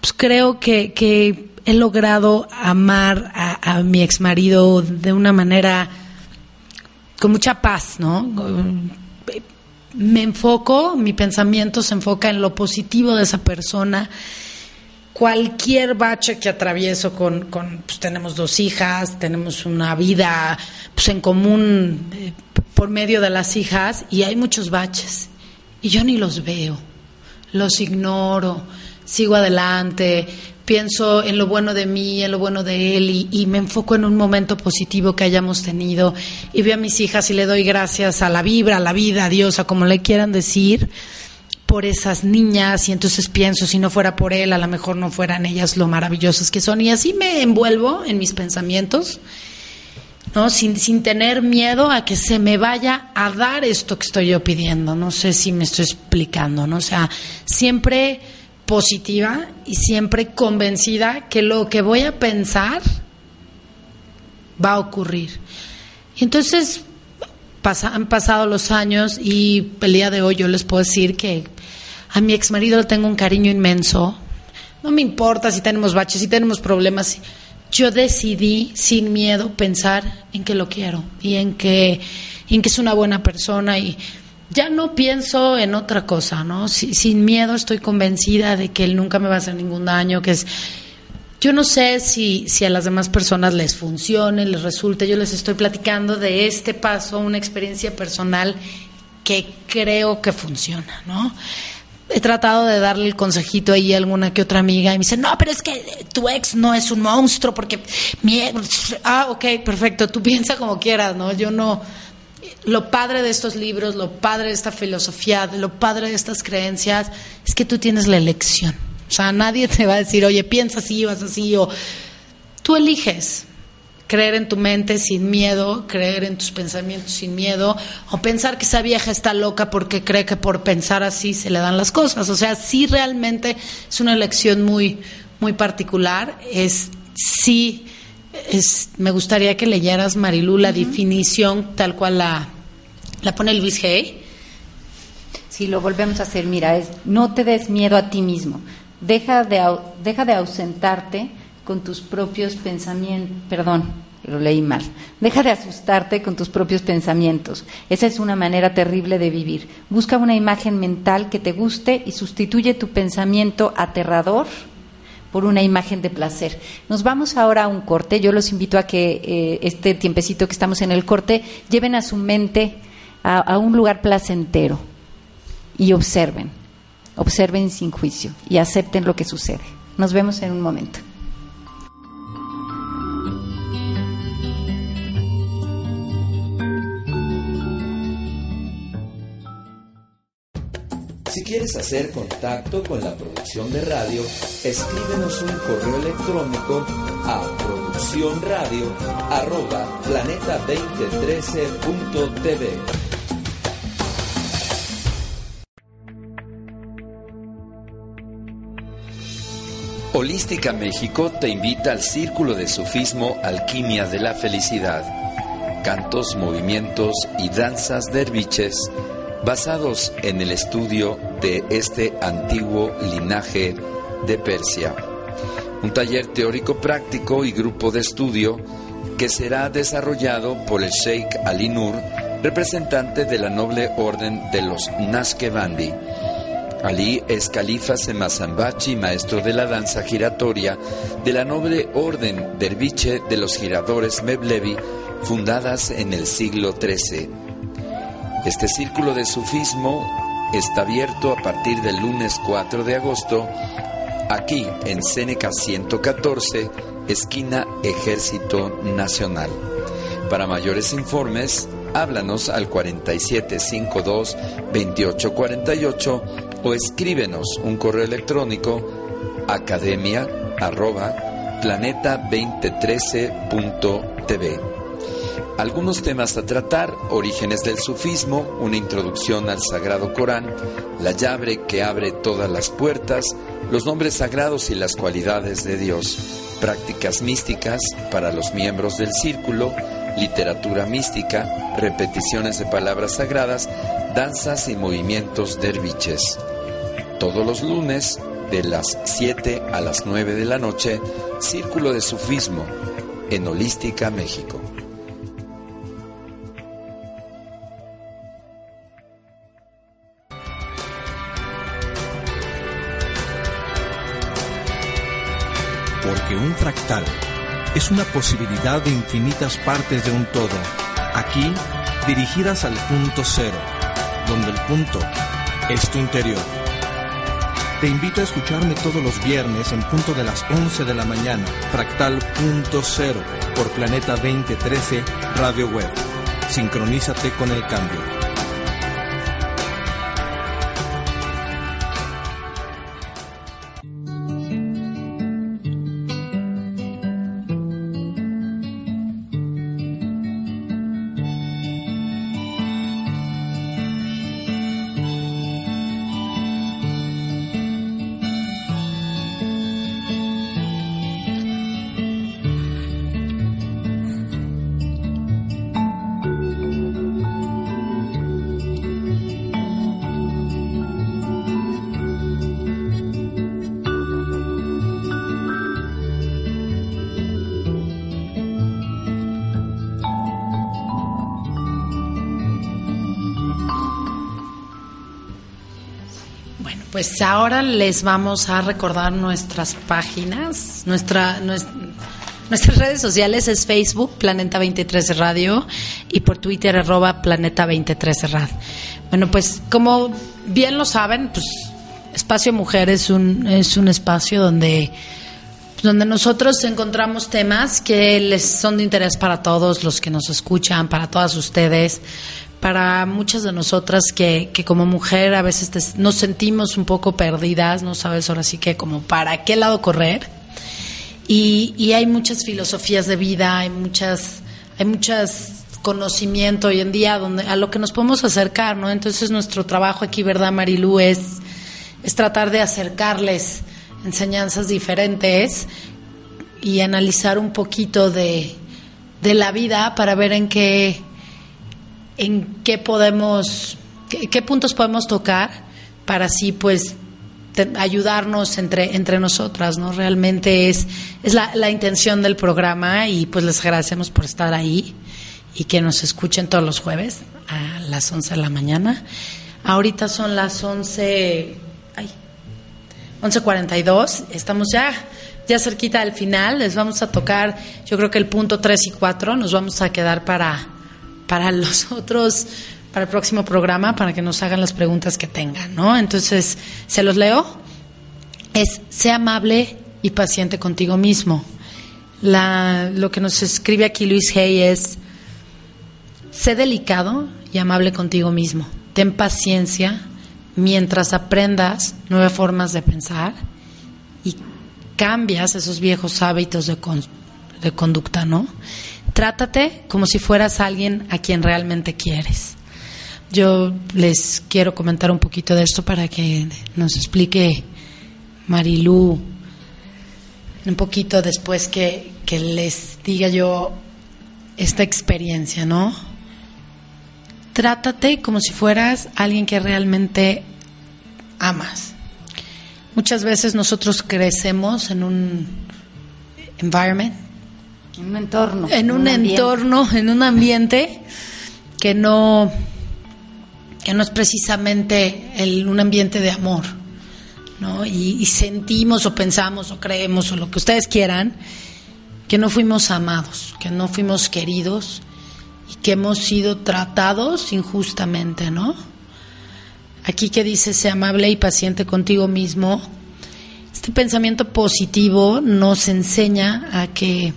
pues creo que, que he logrado amar a, mi ex marido de una manera con mucha paz, ¿no? Me enfoco, mi pensamiento se enfoca en lo positivo de esa persona cualquier bache que atravieso con, con pues tenemos dos hijas, tenemos una vida pues en común eh, por medio de las hijas y hay muchos baches y yo ni los veo, los ignoro, sigo adelante, pienso en lo bueno de mí, en lo bueno de él y, y, me enfoco en un momento positivo que hayamos tenido. Y veo a mis hijas y le doy gracias a la vibra, a la vida, a Dios, a como le quieran decir por esas niñas. Y entonces pienso, si no fuera por él, a lo mejor no fueran ellas lo maravillosas que son. Y así me envuelvo en mis pensamientos, ¿no? Sin, sin tener miedo a que se me vaya a dar esto que estoy yo pidiendo. No sé si me estoy explicando, ¿no? O sea, siempre positiva y siempre convencida que lo que voy a pensar va a ocurrir. Y entonces han pasado los años y el día de hoy yo les puedo decir que a mi ex marido le tengo un cariño inmenso. No me importa si tenemos baches, si tenemos problemas. Yo decidí sin miedo pensar en que lo quiero y en que, en que es una buena persona y ya no pienso en otra cosa, ¿no? sin miedo estoy convencida de que él nunca me va a hacer ningún daño, que es... Yo no sé si, si a las demás personas les funcione, les resulte. Yo les estoy platicando de este paso, una experiencia personal que creo que funciona, ¿no? He tratado de darle el consejito ahí a alguna que otra amiga y me dice, no, pero es que tu ex no es un monstruo porque... Ah, ok, perfecto, tú piensa como quieras, ¿no? Yo no lo padre de estos libros, lo padre de esta filosofía, lo padre de estas creencias, es que tú tienes la elección. O sea, nadie te va a decir, oye, piensa así, vas así, o tú eliges creer en tu mente sin miedo, creer en tus pensamientos sin miedo, o pensar que esa vieja está loca porque cree que por pensar así se le dan las cosas. O sea, sí realmente es una elección muy, muy particular, es sí me gustaría que leyeras, Marilu, la definición tal cual la, la pone Luis Hay. Si lo volvemos a hacer, mira, es no te des miedo a ti mismo. Deja de, deja de ausentarte con tus propios pensamientos. Perdón, lo leí mal. Deja de asustarte con tus propios pensamientos. Esa es una manera terrible de vivir. Busca una imagen mental que te guste y sustituye tu pensamiento aterrador por una imagen de placer. Nos vamos ahora a un corte. Yo los invito a que eh, este tiempecito que estamos en el corte lleven a su mente a, a un lugar placentero y observen, observen sin juicio y acepten lo que sucede. Nos vemos en un momento. Quieres hacer contacto con la producción de radio, escríbenos un correo electrónico a producciónradio@planeta2013.tv. Holística México te invita al Círculo de Sufismo Alquimia de la Felicidad. Cantos, movimientos y danzas derviches basados en el estudio de este antiguo linaje de Persia. Un taller teórico práctico y grupo de estudio que será desarrollado por el Sheikh Ali Nur, representante de la noble orden de los Nashkebandi. Ali es califa Semazambachi, maestro de la danza giratoria de la noble orden derviche de los giradores Meblevi, fundadas en el siglo XIII este círculo de sufismo está abierto a partir del lunes 4 de agosto aquí en Seneca 114, esquina Ejército Nacional. Para mayores informes, háblanos al 4752 2848 o escríbenos un correo electrónico academia arroba planeta 2013.tv. Algunos temas a tratar, orígenes del sufismo, una introducción al Sagrado Corán, la llave que abre todas las puertas, los nombres sagrados y las cualidades de Dios, prácticas místicas para los miembros del círculo, literatura mística, repeticiones de palabras sagradas, danzas y movimientos derviches. Todos los lunes, de las 7 a las 9 de la noche, Círculo de Sufismo, en Holística, México. Un fractal es una posibilidad de infinitas partes de un todo, aquí dirigidas al punto cero, donde el punto es tu interior. Te invito a escucharme todos los viernes en punto de las 11 de la mañana, fractal punto cero, por Planeta 2013 Radio Web. Sincronízate con el cambio. Pues ahora les vamos a recordar nuestras páginas, nuestra, nuestras redes sociales es Facebook, Planeta 23 Radio, y por Twitter, arroba Planeta 23 Radio. Bueno, pues como bien lo saben, pues Espacio Mujer es un, es un espacio donde donde nosotros encontramos temas que les son de interés para todos los que nos escuchan, para todas ustedes, para muchas de nosotras que, que como mujer a veces nos sentimos un poco perdidas, no sabes ahora sí que como para qué lado correr. Y, y hay muchas filosofías de vida, hay muchas, hay muchas conocimiento hoy en día donde a lo que nos podemos acercar, ¿no? Entonces nuestro trabajo aquí, ¿verdad, Marilu? Es, es tratar de acercarles enseñanzas diferentes y analizar un poquito de, de la vida para ver en qué, en qué podemos, qué, puntos podemos tocar para así pues ayudarnos entre, entre nosotras, ¿no? Realmente es, es la, la, intención del programa y pues les agradecemos por estar ahí y que nos escuchen todos los jueves a las 11 de la mañana. Ahorita son las 11, ay, 11.42, estamos ya, ya cerquita del final, les vamos a tocar, yo creo que el punto 3 y 4, nos vamos a quedar para, para los otros, para el próximo programa, para que nos hagan las preguntas que tengan, ¿no? Entonces, se los leo. Es, sea amable y paciente contigo mismo. La, lo que nos escribe aquí Luis Hay es, sé delicado y amable contigo mismo. Ten paciencia mientras aprendas nuevas formas de pensar y cambias esos viejos hábitos de, de conducta, ¿no? Trátate como si fueras alguien a quien realmente quieres. Yo les quiero comentar un poquito de esto para que nos explique Marilú un poquito después que, que les diga yo esta experiencia, ¿no? trátate como si fueras alguien que realmente amas. Muchas veces nosotros crecemos en un environment, en un entorno, en un, entorno, en un ambiente que no que no es precisamente el, un ambiente de amor, ¿no? Y, y sentimos o pensamos o creemos o lo que ustedes quieran que no fuimos amados, que no fuimos queridos, y que hemos sido tratados injustamente, ¿no? Aquí que dice, sea amable y paciente contigo mismo, este pensamiento positivo nos enseña a que,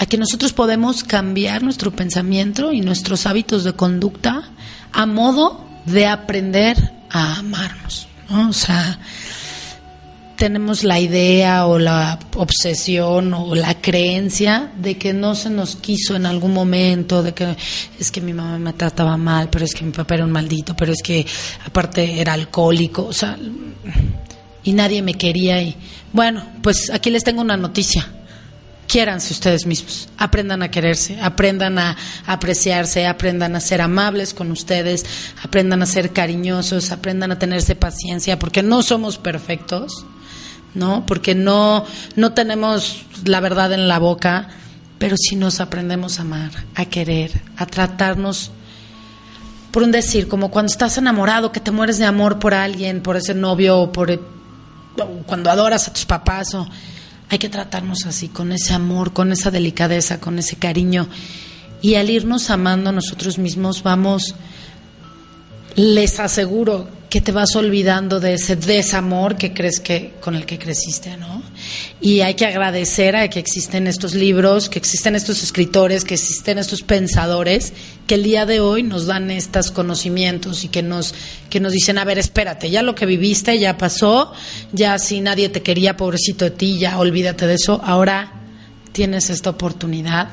a que nosotros podemos cambiar nuestro pensamiento y nuestros hábitos de conducta a modo de aprender a amarnos, ¿no? O sea, tenemos la idea o la obsesión o la creencia de que no se nos quiso en algún momento, de que es que mi mamá me trataba mal, pero es que mi papá era un maldito, pero es que aparte era alcohólico, o sea, y nadie me quería. Y bueno, pues aquí les tengo una noticia. Quiéranse ustedes mismos, aprendan a quererse, aprendan a apreciarse, aprendan a ser amables con ustedes, aprendan a ser cariñosos, aprendan a tenerse paciencia, porque no somos perfectos ¿no? Porque no, no tenemos la verdad en la boca, pero si nos aprendemos a amar, a querer, a tratarnos, por un decir, como cuando estás enamorado, que te mueres de amor por alguien, por ese novio, o por cuando adoras a tus papás, o, hay que tratarnos así, con ese amor, con esa delicadeza, con ese cariño. Y al irnos amando nosotros mismos, vamos, les aseguro que te vas olvidando de ese desamor que crees que con el que creciste, ¿no? Y hay que agradecer a que existen estos libros, que existen estos escritores, que existen estos pensadores que el día de hoy nos dan estos conocimientos y que nos que nos dicen, a ver, espérate, ya lo que viviste ya pasó, ya si nadie te quería, pobrecito de ti, ya olvídate de eso, ahora tienes esta oportunidad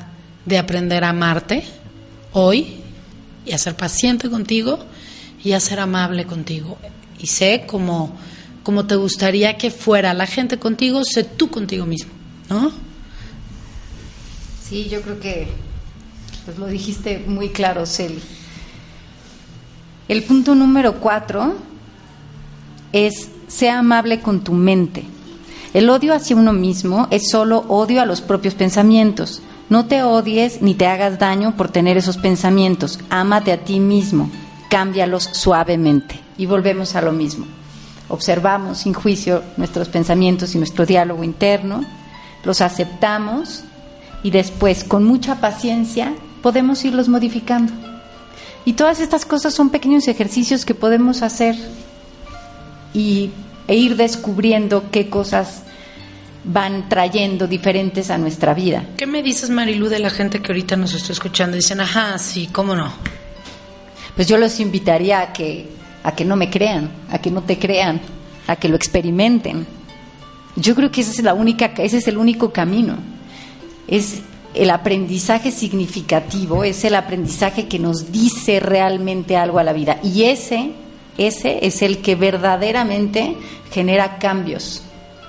de aprender a amarte hoy y a ser paciente contigo y a ser amable contigo. Y sé cómo, te gustaría que fuera la gente contigo, sé tú contigo mismo, ¿no? Sí, yo creo que pues lo dijiste muy claro, Celi. El punto número cuatro es sea amable con tu mente. El odio hacia uno mismo es solo odio a los propios pensamientos. No te odies ni te hagas daño por tener esos pensamientos. Ámate a ti mismo cámbialos suavemente. Y volvemos a lo mismo. observamos sin juicio nuestros pensamientos y nuestro diálogo interno, los aceptamos y después con mucha paciencia podemos irlos modificando. Y todas estas cosas son pequeños ejercicios que podemos hacer y, e ir descubriendo qué cosas van trayendo diferentes a nuestra vida. ¿Qué me dices, Marilu, de la gente que ahorita nos está escuchando? Dicen, ajá, sí, ¿cómo no? Pues yo los invitaría a que, a que no me crean, a que no te crean, a que lo experimenten. Yo creo que esa es la única, ese es el único camino. Es el aprendizaje significativo, es el aprendizaje que nos dice realmente algo a la vida. Y ese, ese es el que verdaderamente genera cambios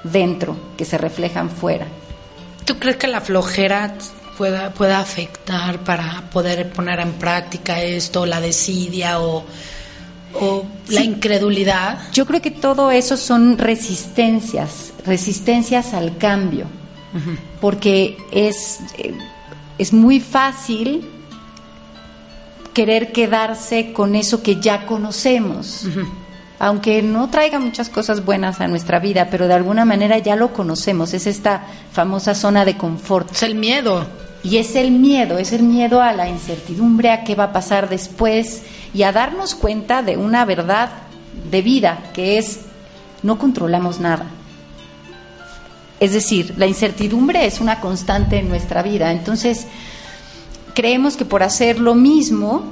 dentro que se reflejan fuera. ¿Tú crees que la flojera pueda, pueda afectar para poder poner en práctica esto, la desidia o, o la incredulidad? Yo creo que todo eso son resistencias, resistencias al cambio, porque es, eh, es muy fácil querer quedarse con eso que ya conocemos aunque no traiga muchas cosas buenas a nuestra vida, pero de alguna manera ya lo conocemos, es esta famosa zona de confort. Es el miedo. Y es el miedo, es el miedo a la incertidumbre, a qué va a pasar después y a darnos cuenta de una verdad de vida, que es no controlamos nada. Es decir, la incertidumbre es una constante en nuestra vida, entonces creemos que por hacer lo mismo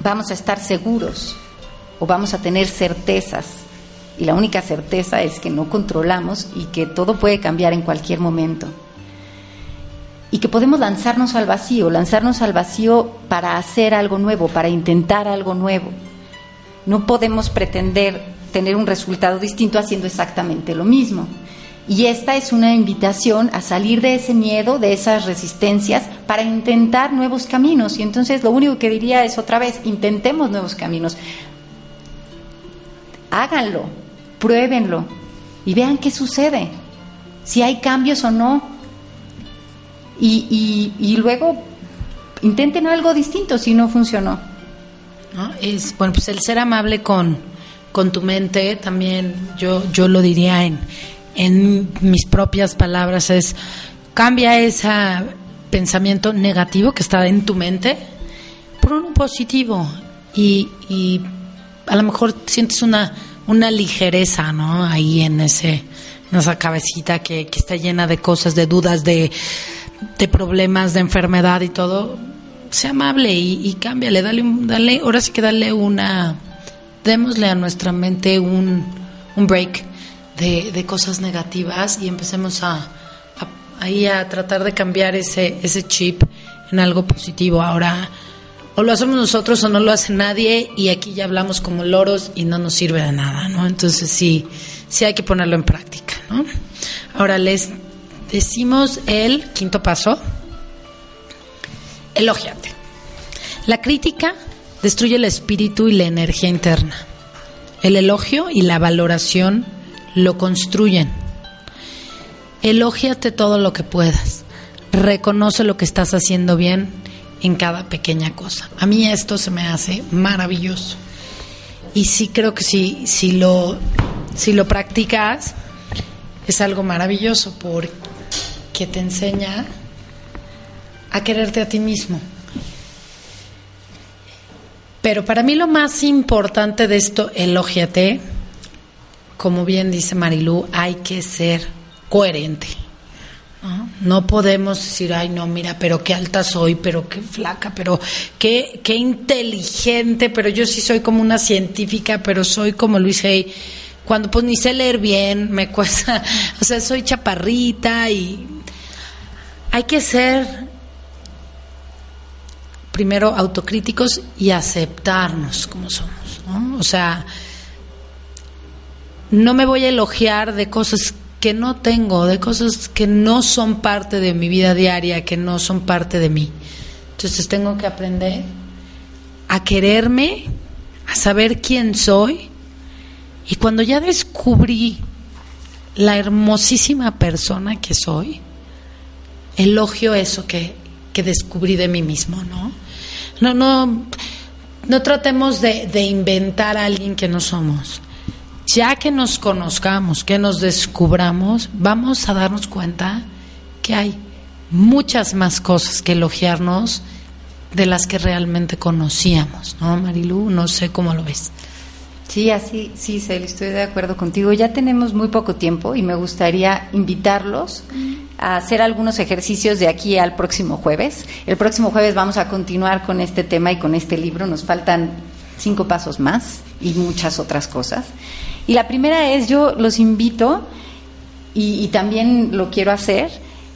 vamos a estar seguros, o vamos a tener certezas. Y la única certeza es que no controlamos y que todo puede cambiar en cualquier momento. Y que podemos lanzarnos al vacío, lanzarnos al vacío para hacer algo nuevo, para intentar algo nuevo. No podemos pretender tener un resultado distinto haciendo exactamente lo mismo. Y esta es una invitación a salir de ese miedo, de esas resistencias, para intentar nuevos caminos. Y entonces lo único que diría es otra vez, intentemos nuevos caminos háganlo, pruébenlo y vean qué sucede, si hay cambios o no. Y, luego intenten algo distinto si no funcionó. Es, bueno, pues el ser amable con, con tu mente también, yo, yo lo diría en, en mis propias palabras, es cambia ese pensamiento negativo que está en tu mente por uno positivo y, y a lo mejor sientes una, una ligereza, ¿no? Ahí en ese, esa cabecita que, que está llena de cosas, de dudas, de, de problemas, de enfermedad y todo. Sea amable y, y cámbiale, dale, dale, ahora sí que dale una, démosle a nuestra mente un, un break de, de cosas negativas y empecemos a, ahí a tratar de cambiar ese, ese chip en algo positivo. Ahora, o lo hacemos nosotros o no lo hace nadie y aquí ya hablamos como loros y no nos sirve de nada, ¿no? Entonces sí, sí hay que ponerlo en práctica, ¿no? Ahora les decimos el quinto paso, elógiate. La crítica destruye el espíritu y la energía interna. El elogio y la valoración lo construyen. Elógiate todo lo que puedas. Reconoce lo que estás haciendo bien en cada pequeña cosa. A mí esto se me hace maravilloso. Y sí creo que si, si, lo, si lo practicas, es algo maravilloso porque te enseña a quererte a ti mismo. Pero para mí lo más importante de esto, elógiate, como bien dice Marilú, hay que ser coherente. ¿no? podemos decir, ay, no, mira, pero qué alta soy, pero qué flaca, pero qué, qué inteligente, pero yo sí soy como una científica, pero soy como Luis Hay. Cuando pues ni sé leer bien, me cuesta, o sea, soy chaparrita y hay que ser primero autocríticos y aceptarnos como somos, ¿no? O sea, no me voy a elogiar de cosas que no tengo, de cosas que no son parte de mi vida diaria, que no son parte de mí. Entonces tengo que aprender a quererme, a saber quién soy. Y cuando ya descubrí la hermosísima persona que soy, elogio eso que, que descubrí de mí mismo, ¿no? No, no, no tratemos de, de inventar a alguien que no somos ya que nos conozcamos, que nos descubramos, vamos a darnos cuenta que hay muchas más cosas que elogiarnos de las que realmente conocíamos, ¿no, Marilu? No sé cómo lo ves. Sí, así, sí, Cel, estoy de acuerdo contigo. Ya tenemos muy poco tiempo y me gustaría invitarlos a hacer algunos ejercicios de aquí al próximo jueves. El próximo jueves vamos a continuar con este tema y con este libro. Nos faltan cinco pasos más y muchas otras cosas. Y la primera es, yo los invito, y, también lo quiero hacer,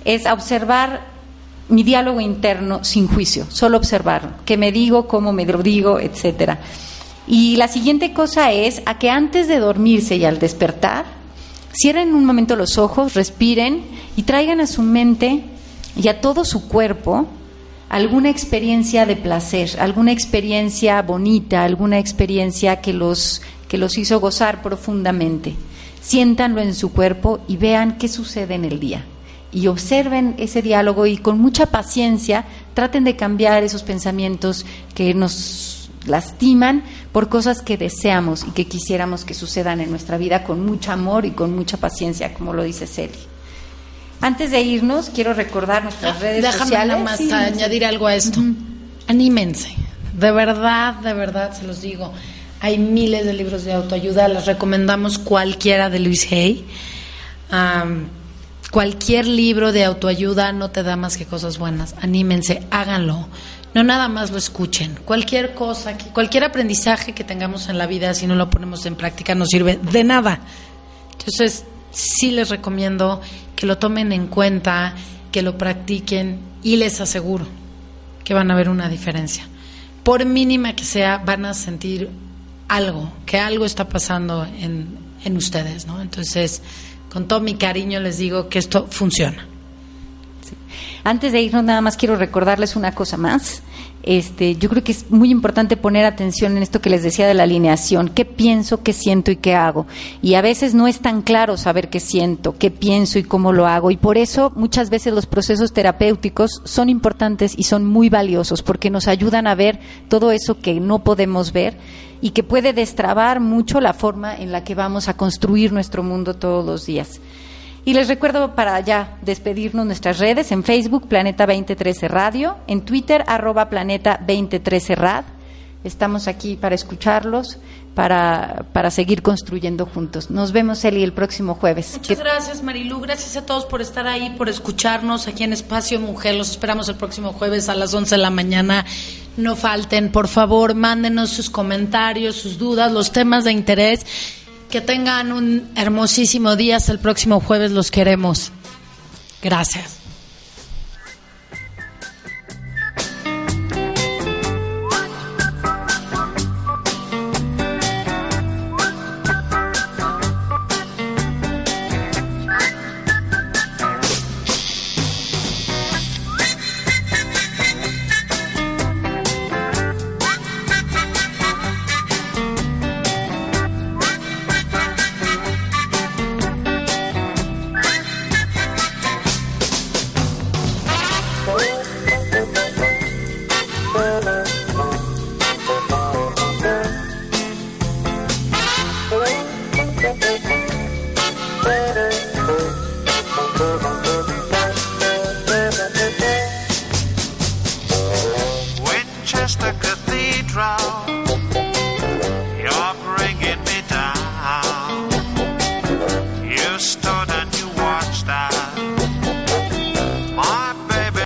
es a observar mi diálogo interno sin juicio, solo observarlo, qué me digo, cómo me lo digo, etcétera. Y la siguiente cosa es a que antes de dormirse y al despertar, cierren un momento los ojos, respiren y traigan a su mente y a todo su cuerpo alguna experiencia de placer, alguna experiencia bonita, alguna experiencia que los, que los hizo gozar profundamente. Siéntanlo en su cuerpo y vean qué sucede en el día. Y observen ese diálogo y con mucha paciencia traten de cambiar esos pensamientos que nos lastiman por cosas que deseamos y que quisiéramos que sucedan en nuestra vida con mucho amor y con mucha paciencia, como lo dice Celi. Antes de irnos, quiero recordar nuestras Ah, redes Déjame sociales. nada más Sí, añadir algo a esto. Anímense. De verdad, de verdad, se los digo. Hay miles de libros de autoayuda. Les recomendamos cualquiera de Luis Hay. Cualquier libro de autoayuda no te da más que cosas buenas. Anímense, háganlo. No nada más lo escuchen. Cualquier cosa, cualquier aprendizaje que tengamos en la vida, si no lo ponemos en práctica, no sirve de nada. Entonces, sí les recomiendo que lo tomen en cuenta, que lo practiquen y les aseguro que van a ver una diferencia. Por mínima que sea, van a sentir algo, que algo está pasando en, en ustedes, ¿no? Entonces, con todo mi cariño les digo que esto funciona. Antes de irnos, nada más quiero recordarles una cosa más. Este, yo creo que es muy importante poner atención en esto que les decía de la alineación. ¿Qué pienso, qué siento y qué hago? Y a veces no es tan claro saber qué siento, qué pienso y cómo lo hago. Y por eso muchas veces los procesos terapéuticos son importantes y son muy valiosos porque nos ayudan a ver todo eso que no podemos ver y que puede destrabar mucho la forma en la que vamos a construir nuestro mundo todos los días. Y les recuerdo para ya despedirnos nuestras redes en Facebook Planeta 2013 Radio, en Twitter arroba Planeta 2013 Rad. Estamos aquí para escucharlos, para, para seguir construyendo juntos. Nos vemos, Eli, el próximo jueves. Muchas gracias, Marilu. Gracias a todos por estar ahí, por escucharnos aquí en Espacio Mujer. Los esperamos el próximo jueves a las 11 de la mañana. No falten, por favor, mándenos sus comentarios, sus dudas, los temas de interés. Que tengan un hermosísimo día. Hasta el próximo jueves. Los queremos. Gracias.